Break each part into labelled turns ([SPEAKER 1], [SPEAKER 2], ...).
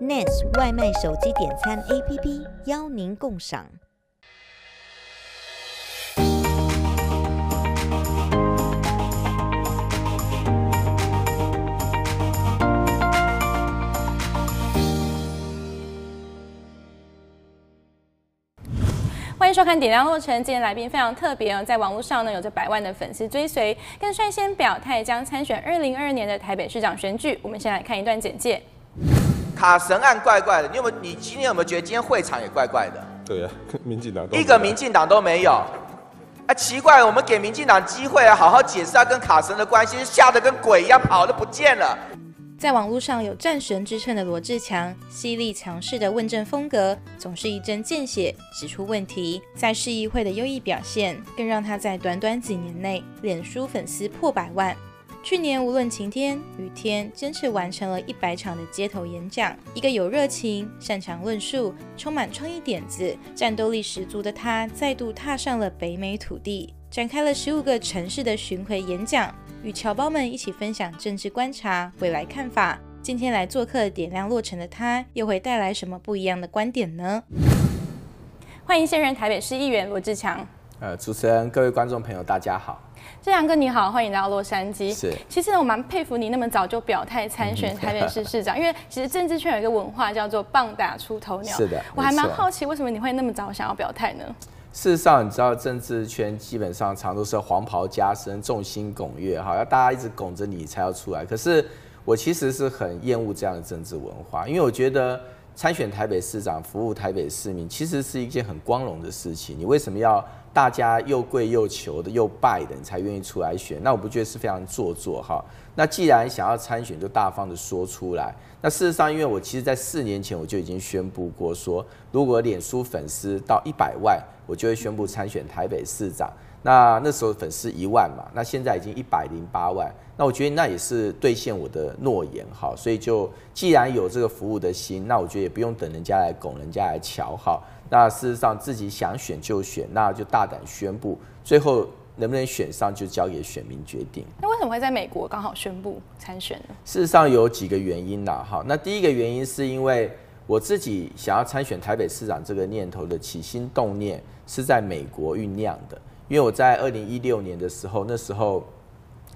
[SPEAKER 1] ，NAS 外卖手机点餐 APP 邀您共赏。
[SPEAKER 2] 欢迎收看《点亮落成》，今天来宾非常特别哦，在网络上呢有着百万的粉丝追随，更率先表态将参选二零二二年的台北市长选举。我们先来看一段简介。
[SPEAKER 3] 卡神案怪怪的，你有没有？你今天有没有觉得今天会场也怪怪的？
[SPEAKER 4] 对呀、啊，民进党都
[SPEAKER 3] 一个民进党都没有。啊，奇怪，我们给民进党机会啊，好好解释他跟卡神的关系，吓得跟鬼一样，跑都不见了。
[SPEAKER 2] 在网络上有战神之称的罗志强，犀利强势的问政风格，总是一针见血指出问题。在市议会的优异表现，更让他在短短几年内，脸书粉丝破百万。去年无论晴天雨天，坚持完成了一百场的街头演讲。一个有热情、擅长论述、充满创意点子、战斗力十足的他，再度踏上了北美土地，展开了十五个城市的巡回演讲。与侨胞们一起分享政治观察、未来看法。今天来做客点亮落成的他，又会带来什么不一样的观点呢？欢迎现任台北市议员罗志强。
[SPEAKER 3] 呃，主持人、各位观众朋友，大家好。
[SPEAKER 2] 智强哥你好，欢迎来到洛杉矶。
[SPEAKER 3] 是。
[SPEAKER 2] 其实呢，我蛮佩服你那么早就表态参选台北市市长，因为其实政治圈有一个文化叫做“棒打出头鸟”。
[SPEAKER 3] 是的。
[SPEAKER 2] 我还蛮好奇，为什么你会那么早想要表态呢？
[SPEAKER 3] 事实上，你知道政治圈基本上常都是黄袍加身、众星拱月，哈，要大家一直拱着你才要出来。可是我其实是很厌恶这样的政治文化，因为我觉得参选台北市长、服务台北市民，其实是一件很光荣的事情。你为什么要大家又跪又求的、又拜的，你才愿意出来选？那我不觉得是非常做作，哈。那既然想要参选，就大方的说出来。那事实上，因为我其实，在四年前我就已经宣布过，说如果脸书粉丝到一百万，我就会宣布参选台北市长。那那时候粉丝一万嘛，那现在已经一百零八万。那我觉得那也是兑现我的诺言哈。所以就既然有这个服务的心，那我觉得也不用等人家来拱，人家来瞧哈。那事实上自己想选就选，那就大胆宣布。最后。能不能选上就交给选民决定。
[SPEAKER 2] 那为什么会在美国刚好宣布参选呢？
[SPEAKER 3] 事实上有几个原因呐，哈。那第一个原因是因为我自己想要参选台北市长这个念头的起心动念是在美国酝酿的。因为我在二零一六年的时候，那时候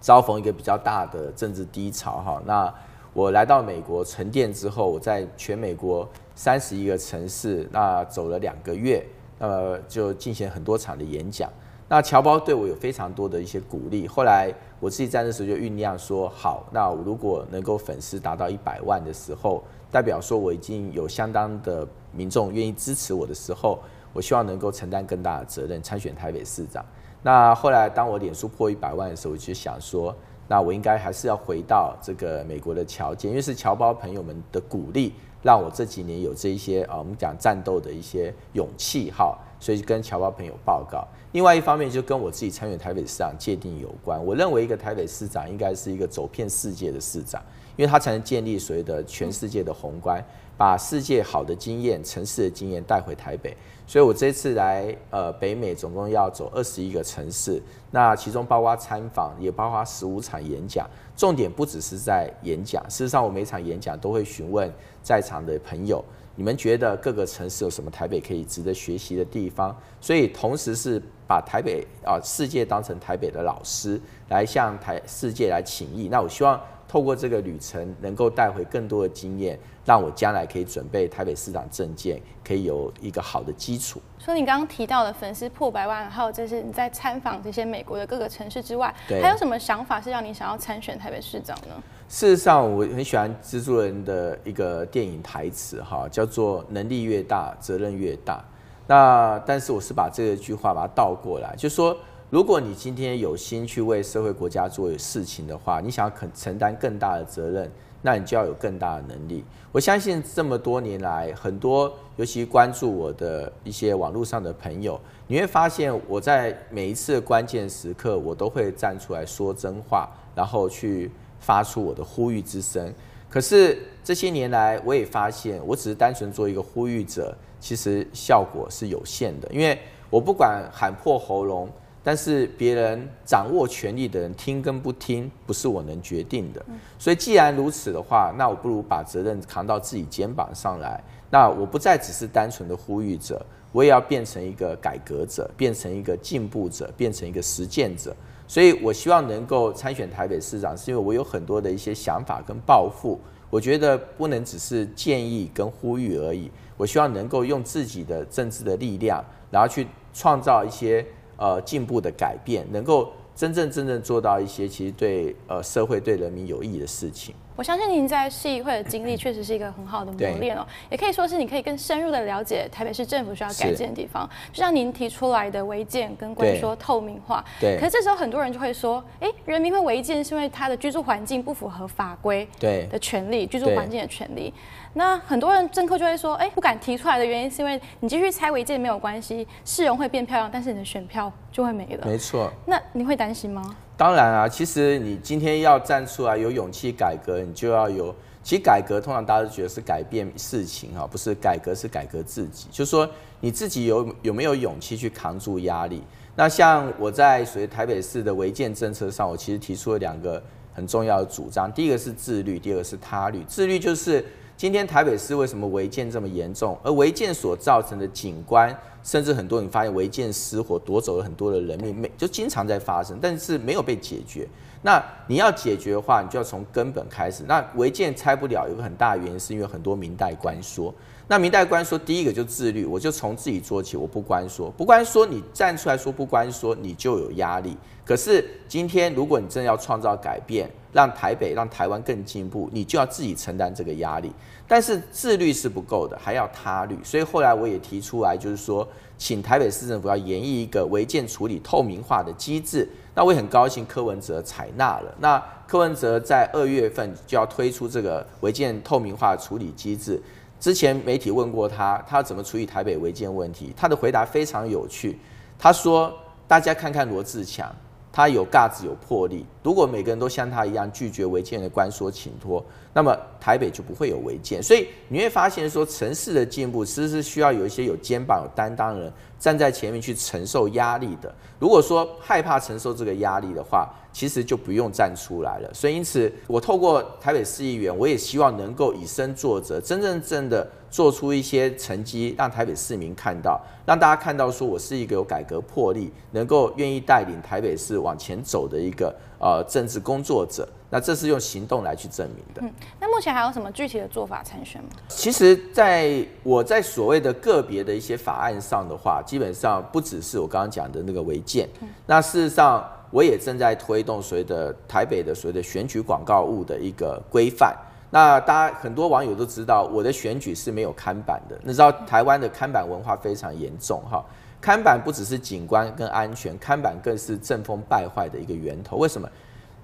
[SPEAKER 3] 遭逢一个比较大的政治低潮，哈。那我来到美国沉淀之后，我在全美国三十一个城市，那走了两个月，那么就进行很多场的演讲。那侨胞对我有非常多的一些鼓励，后来我自己在那时候就酝酿说，好，那我如果能够粉丝达到一百万的时候，代表说我已经有相当的民众愿意支持我的时候，我希望能够承担更大的责任，参选台北市长。那后来当我脸书破一百万的时候，我就想说，那我应该还是要回到这个美国的侨界，因为是侨胞朋友们的鼓励，让我这几年有这一些啊，我们讲战斗的一些勇气哈，所以跟侨胞朋友报告。另外一方面，就跟我自己参选台北市长界定有关。我认为一个台北市长应该是一个走遍世界的市长，因为他才能建立所谓的全世界的宏观，把世界好的经验、城市的经验带回台北。所以我这次来呃北美，总共要走二十一个城市，那其中包括参访，也包括十五场演讲。重点不只是在演讲，事实上我每场演讲都会询问在场的朋友。你们觉得各个城市有什么台北可以值得学习的地方？所以同时是把台北啊世界当成台北的老师，来向台世界来请益。那我希望透过这个旅程，能够带回更多的经验，让我将来可以准备台北市长证件，可以有一个好的基础。
[SPEAKER 2] 说你刚刚提到的粉丝破百万，还有就是你在参访这些美国的各个城市之外，还有什么想法是让你想要参选台北市长呢？
[SPEAKER 3] 事实上，我很喜欢蜘蛛人的一个电影台词，哈，叫做“能力越大，责任越大”。那但是我是把这个句话把它倒过来，就说，如果你今天有心去为社会国家做事情的话，你想要肯承担更大的责任，那你就要有更大的能力。我相信这么多年来，很多尤其关注我的一些网络上的朋友，你会发现我在每一次关键时刻，我都会站出来说真话，然后去。发出我的呼吁之声，可是这些年来，我也发现，我只是单纯做一个呼吁者，其实效果是有限的。因为我不管喊破喉咙，但是别人掌握权力的人听跟不听，不是我能决定的。所以既然如此的话，那我不如把责任扛到自己肩膀上来。那我不再只是单纯的呼吁者，我也要变成一个改革者，变成一个进步者，变成一个实践者。所以我希望能够参选台北市长，是因为我有很多的一些想法跟抱负。我觉得不能只是建议跟呼吁而已，我希望能够用自己的政治的力量，然后去创造一些。呃，进步的改变，能够真正真正做到一些其实对呃社会对人民有益的事情。
[SPEAKER 4] 我相信您在市议会的经历确实是一个很好的磨练哦，也可以说是你可以更深入的了解台北市政府需要改进的地方。就像您提出来的违建跟关于说透明化，
[SPEAKER 3] 对。
[SPEAKER 4] 可是这时候很多人就会说，哎，人民会违建是因为他的居住环境不符合法规对的权利，居住环境的权利。那很多人政客就会说，哎，不敢提出来的原因是因为你继续拆违建没有关系，市容会变漂亮，但是你的选票就会没了。
[SPEAKER 3] 没错。
[SPEAKER 4] 那你会担心吗？
[SPEAKER 3] 当然啊，其实你今天要站出来有勇气改革，你就要有。其实改革通常大家都觉得是改变事情哈，不是改革是改革自己。就是说你自己有有没有勇气去扛住压力？那像我在属于台北市的违建政策上，我其实提出了两个很重要的主张。第一个是自律，第二个是他律。自律就是。今天台北市为什么违建这么严重？而违建所造成的景观，甚至很多你发现违建失火夺走了很多的人命，没就经常在发生，但是没有被解决。那你要解决的话，你就要从根本开始。那违建拆不了，有个很大的原因是因为很多明代官说。那民代官说，第一个就自律，我就从自己做起，我不关说，不关说，你站出来说不关说，你就有压力。可是今天，如果你真的要创造改变，让台北、让台湾更进步，你就要自己承担这个压力。但是自律是不够的，还要他律。所以后来我也提出来，就是说，请台北市政府要研议一个违建处理透明化的机制。那我也很高兴，柯文哲采纳了。那柯文哲在二月份就要推出这个违建透明化处理机制。之前媒体问过他，他怎么处理台北违建问题？他的回答非常有趣，他说：“大家看看罗志强。”他有架子，有魄力。如果每个人都像他一样拒绝违建的关说请托，那么台北就不会有违建。所以你会发现，说城市的进步其实是需要有一些有肩膀、有担当的人站在前面去承受压力的。如果说害怕承受这个压力的话，其实就不用站出来了。所以因此，我透过台北市议员，我也希望能够以身作则，真正正的做出一些成绩，让台北市民看到，让大家看到，说我是一个有改革魄力，能够愿意带领台北市往前走的一个呃政治工作者。那这是用行动来去证明的。
[SPEAKER 4] 嗯，那目前还有什么具体的做法参选吗？
[SPEAKER 3] 其实，在我在所谓的个别的一些法案上的话，基本上不只是我刚刚讲的那个违建。嗯，那事实上，我也正在推动所谓的台北的所谓的选举广告物的一个规范。那大家很多网友都知道，我的选举是没有看板的。你知道台湾的看板文化非常严重哈，看板不只是景观跟安全，看板更是政风败坏的一个源头。为什么？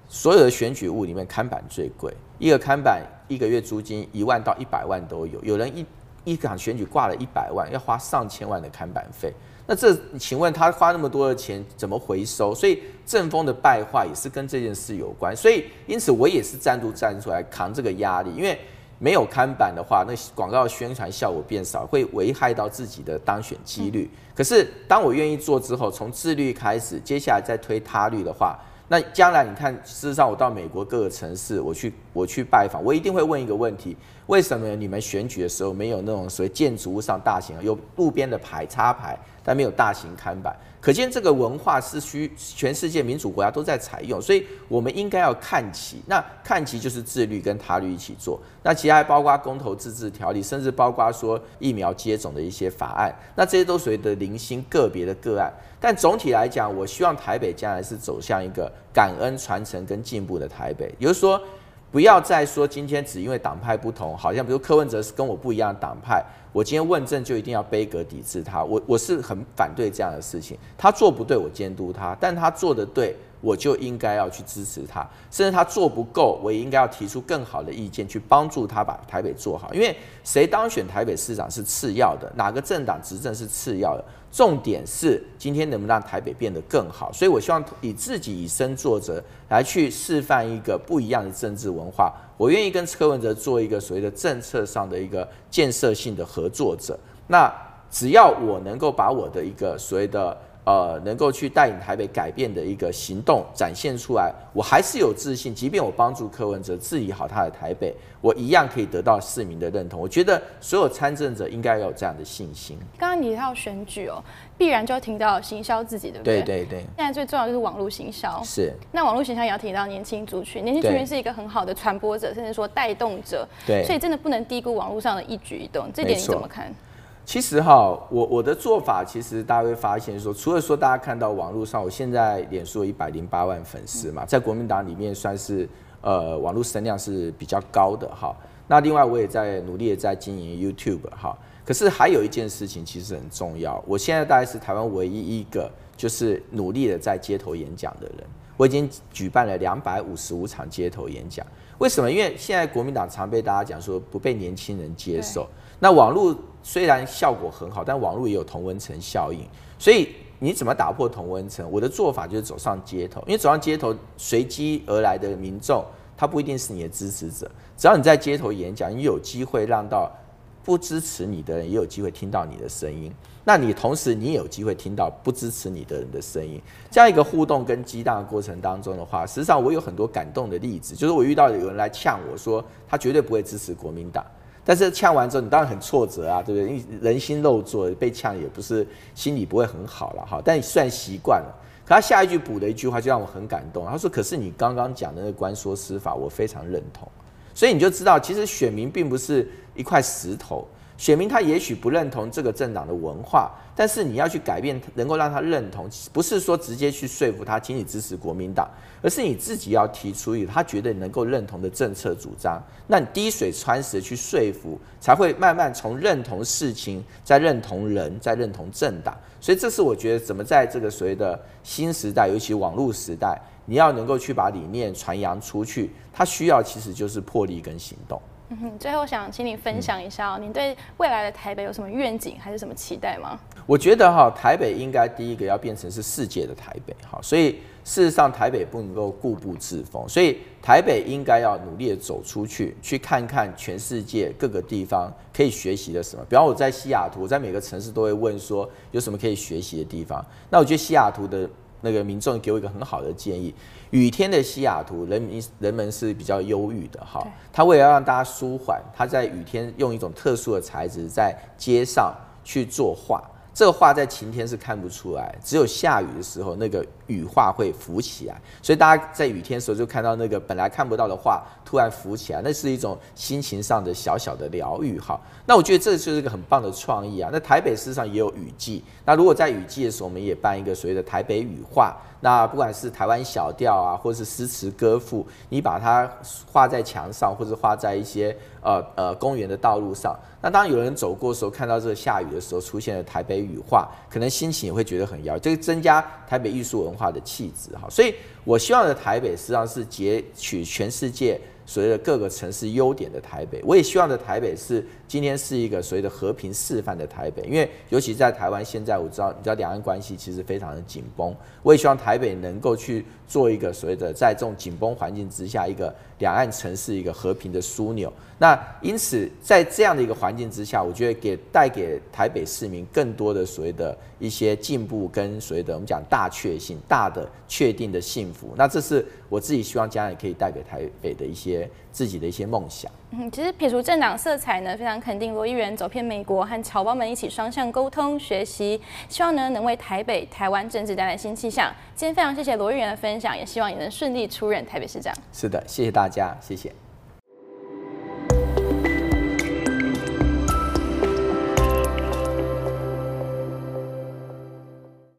[SPEAKER 3] 所有的选举物里面，看板最贵，一个看板一个月租金一万到一百万都有。有人一一场选举挂了一百万，要花上千万的看板费。那这请问他花那么多的钱怎么回收？所以政风的败坏也是跟这件事有关。所以因此我也是站出站出来扛这个压力，因为没有看板的话，那广告宣传效果变少，会危害到自己的当选几率。可是当我愿意做之后，从自律开始，接下来再推他律的话。那将来你看，事实上我到美国各个城市，我去我去拜访，我一定会问一个问题：为什么你们选举的时候没有那种所谓建筑物上大型有路边的牌插牌，但没有大型看板？可见这个文化是需全世界民主国家都在采用，所以我们应该要看齐。那看齐就是自律跟他律一起做。那其他还包括公投自治条例，甚至包括说疫苗接种的一些法案。那这些都属于的零星个别的个案。但总体来讲，我希望台北将来是走向一个感恩传承跟进步的台北。也就是说，不要再说今天只因为党派不同，好像比如柯文哲是跟我不一样的党派。我今天问政就一定要杯葛抵制他，我我是很反对这样的事情。他做不对，我监督他；但他做的对，我就应该要去支持他。甚至他做不够，我也应该要提出更好的意见，去帮助他把台北做好。因为谁当选台北市长是次要的，哪个政党执政是次要的。重点是今天能不能让台北变得更好，所以我希望以自己以身作则来去示范一个不一样的政治文化。我愿意跟柯文哲做一个所谓的政策上的一个建设性的合作者。那只要我能够把我的一个所谓的呃能够去带领台北改变的一个行动展现出来，我还是有自信，即便我帮助柯文哲治理好他的台北，我一样可以得到市民的认同。我觉得所有参政者应该要有这样的信心。
[SPEAKER 4] 刚刚你提到选举哦，必然就要听到行销自己，对不对？
[SPEAKER 3] 对对对。
[SPEAKER 4] 现在最重要就是网络行销。
[SPEAKER 3] 是。
[SPEAKER 4] 那网络行销也要提到年轻族群，年轻族群是一个很好的传播者，甚至说带动者。
[SPEAKER 3] 对。
[SPEAKER 4] 所以真的不能低估网络上的一举一动，这点你怎么看？
[SPEAKER 3] 其实哈，我我的做法，其实大家会发现说，除了说大家看到网络上，我现在脸书一百零八万粉丝嘛，在国民党里面算是呃网络声量是比较高的哈。那另外我也在努力的在经营 YouTube 哈。可是还有一件事情其实很重要，我现在大概是台湾唯一一个就是努力的在街头演讲的人，我已经举办了两百五十五场街头演讲。为什么？因为现在国民党常被大家讲说不被年轻人接受。那网络虽然效果很好，但网络也有同温层效应，所以你怎么打破同温层？我的做法就是走上街头，因为走上街头，随机而来的民众，他不一定是你的支持者。只要你在街头演讲，你有机会让到不支持你的人也有机会听到你的声音。那你同时你也有机会听到不支持你的人的声音。这样一个互动跟激荡的过程当中的话，实际上我有很多感动的例子，就是我遇到有人来呛我说，他绝对不会支持国民党。但是呛完之后，你当然很挫折啊，对不对？因人心肉做，被呛也不是心里不会很好了哈。但你算习惯了，可他下一句补的一句话就让我很感动。他说：“可是你刚刚讲的那个观说司法，我非常认同。”所以你就知道，其实选民并不是一块石头。选民他也许不认同这个政党的文化，但是你要去改变，能够让他认同，不是说直接去说服他，请你支持国民党，而是你自己要提出一他觉得能够认同的政策主张，那你滴水穿石去说服，才会慢慢从认同事情，再认同人，再认同政党。所以这是我觉得怎么在这个所谓的新时代，尤其网络时代，你要能够去把理念传扬出去，它需要其实就是魄力跟行动。
[SPEAKER 4] 嗯，最后想请你分享一下哦，你对未来的台北有什么愿景，还是什么期待吗？
[SPEAKER 3] 我觉得哈，台北应该第一个要变成是世界的台北，哈，所以事实上台北不能够固步自封，所以台北应该要努力的走出去，去看看全世界各个地方可以学习的什么。比方我在西雅图，我在每个城市都会问说有什么可以学习的地方。那我觉得西雅图的那个民众给我一个很好的建议。雨天的西雅图，人民人们是比较忧郁的哈。他为了让大家舒缓，他在雨天用一种特殊的材质在街上去作画。这个画在晴天是看不出来，只有下雨的时候，那个雨画会浮起来。所以大家在雨天的时候就看到那个本来看不到的画突然浮起来，那是一种心情上的小小的疗愈哈。那我觉得这就是一个很棒的创意啊。那台北事实上也有雨季，那如果在雨季的时候，我们也办一个所谓的台北雨画。那不管是台湾小调啊，或是诗词歌赋，你把它画在墙上，或者画在一些呃呃公园的道路上。那当有人走过的时候，看到这个下雨的时候出现了台北雨画，可能心情也会觉得很摇，这个增加台北艺术文化的气质哈。所以我希望的台北实际上是截取全世界。所谓的各个城市优点的台北，我也希望的台北是今天是一个所谓的和平示范的台北，因为尤其在台湾现在，我知道你知道两岸关系其实非常的紧绷，我也希望台北能够去做一个所谓的在这种紧绷环境之下，一个两岸城市一个和平的枢纽。那因此在这样的一个环境之下，我觉得给带给台北市民更多的所谓的一些进步跟所谓的我们讲大确幸、大的确定的幸福。那这是我自己希望将来可以带给台北的一些。自己的一些梦想。
[SPEAKER 4] 嗯，其实撇除政党色彩呢，非常肯定罗议员走遍美国，和侨胞们一起双向沟通学习，希望呢能为台北、台湾政治带来新气象。今天非常谢谢罗议员的分享，也希望你能顺利出任台北市长。
[SPEAKER 3] 是的，谢谢大家，谢谢。